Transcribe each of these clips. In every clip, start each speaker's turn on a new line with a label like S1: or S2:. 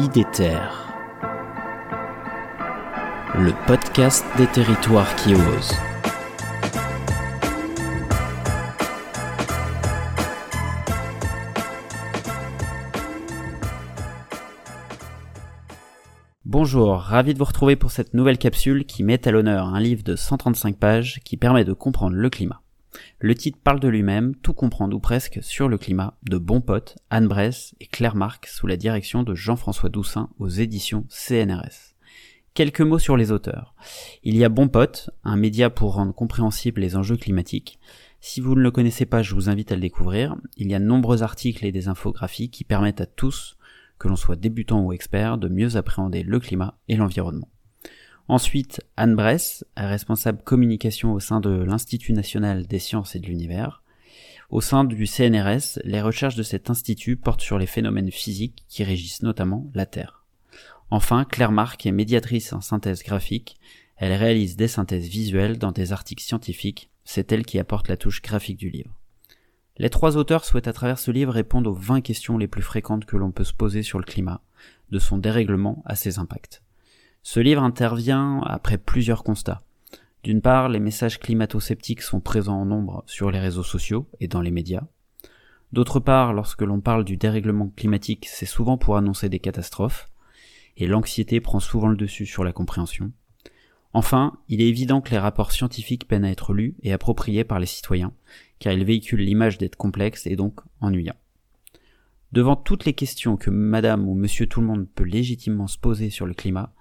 S1: IDETER, le podcast des territoires qui osent. Bonjour, ravi de vous retrouver pour cette nouvelle capsule qui met à l'honneur un livre de 135 pages qui permet de comprendre le climat. Le titre parle de lui-même, tout comprendre ou presque sur le climat, de bons potes, Anne Bresse et Claire Marc sous la direction de Jean-François Doussin aux éditions CNRS. Quelques mots sur les auteurs. Il y a Bon Pote, un média pour rendre compréhensibles les enjeux climatiques. Si vous ne le connaissez pas, je vous invite à le découvrir. Il y a de nombreux articles et des infographies qui permettent à tous que l'on soit débutant ou expert, de mieux appréhender le climat et l'environnement. Ensuite, Anne Bress, responsable communication au sein de l'Institut national des sciences et de l'univers. Au sein du CNRS, les recherches de cet institut portent sur les phénomènes physiques qui régissent notamment la Terre. Enfin, Claire Marc est médiatrice en synthèse graphique. Elle réalise des synthèses visuelles dans des articles scientifiques. C'est elle qui apporte la touche graphique du livre. Les trois auteurs souhaitent à travers ce livre répondre aux 20 questions les plus fréquentes que l'on peut se poser sur le climat, de son dérèglement à ses impacts. Ce livre intervient après plusieurs constats. D'une part, les messages climato-sceptiques sont présents en nombre sur les réseaux sociaux et dans les médias. D'autre part, lorsque l'on parle du dérèglement climatique, c'est souvent pour annoncer des catastrophes, et l'anxiété prend souvent le dessus sur la compréhension. Enfin, il est évident que les rapports scientifiques peinent à être lus et appropriés par les citoyens, car ils véhiculent l'image d'être complexe et donc ennuyant. Devant toutes les questions que madame ou monsieur tout le monde peut légitimement se poser sur le climat,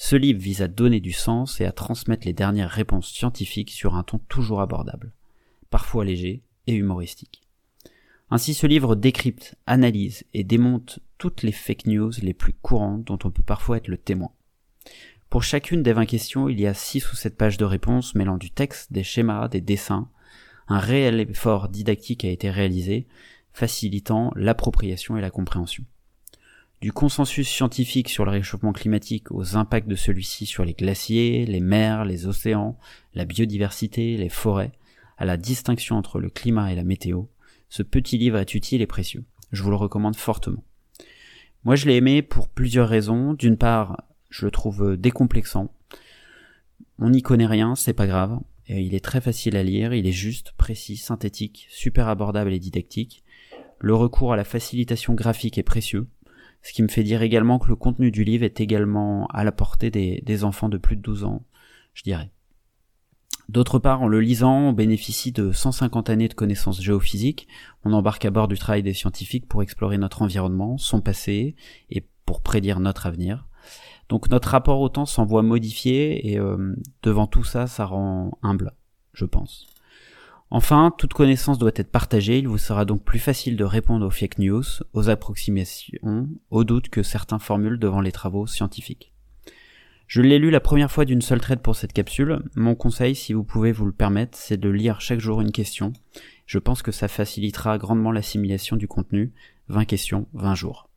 S1: ce livre vise à donner du sens et à transmettre les dernières réponses scientifiques sur un ton toujours abordable, parfois léger et humoristique. Ainsi ce livre décrypte, analyse et démonte toutes les fake news les plus courantes dont on peut parfois être le témoin. Pour chacune des 20 questions, il y a 6 ou 7 pages de réponses mêlant du texte, des schémas, des dessins. Un réel effort didactique a été réalisé, facilitant l'appropriation et la compréhension. Du consensus scientifique sur le réchauffement climatique aux impacts de celui-ci sur les glaciers, les mers, les océans, la biodiversité, les forêts, à la distinction entre le climat et la météo, ce petit livre est utile et précieux. Je vous le recommande fortement. Moi je l'ai aimé pour plusieurs raisons. D'une part, je le trouve décomplexant. On n'y connaît rien, c'est pas grave. Il est très facile à lire, il est juste, précis, synthétique, super abordable et didactique. Le recours à la facilitation graphique est précieux, ce qui me fait dire également que le contenu du livre est également à la portée des, enfants de plus de 12 ans, je dirais. D'autre part, en le lisant, on bénéficie de 150 années de connaissances géophysiques, on embarque à bord du travail des scientifiques pour explorer notre environnement, son passé, et pour prédire notre avenir. Donc notre rapport au temps s'envoie modifié et euh, devant tout ça, ça rend humble, je pense. Enfin, toute connaissance doit être partagée, il vous sera donc plus facile de répondre aux fake news, aux approximations, aux doutes que certains formulent devant les travaux scientifiques. Je l'ai lu la première fois d'une seule traite pour cette capsule. Mon conseil, si vous pouvez vous le permettre, c'est de lire chaque jour une question. Je pense que ça facilitera grandement l'assimilation du contenu. 20 questions, 20 jours.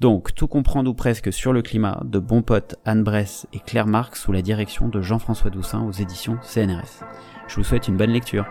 S1: Donc, tout comprendre ou presque sur le climat de bons potes Anne Bress et Claire Marc sous la direction de Jean-François Doussin aux éditions CNRS. Je vous souhaite une bonne lecture.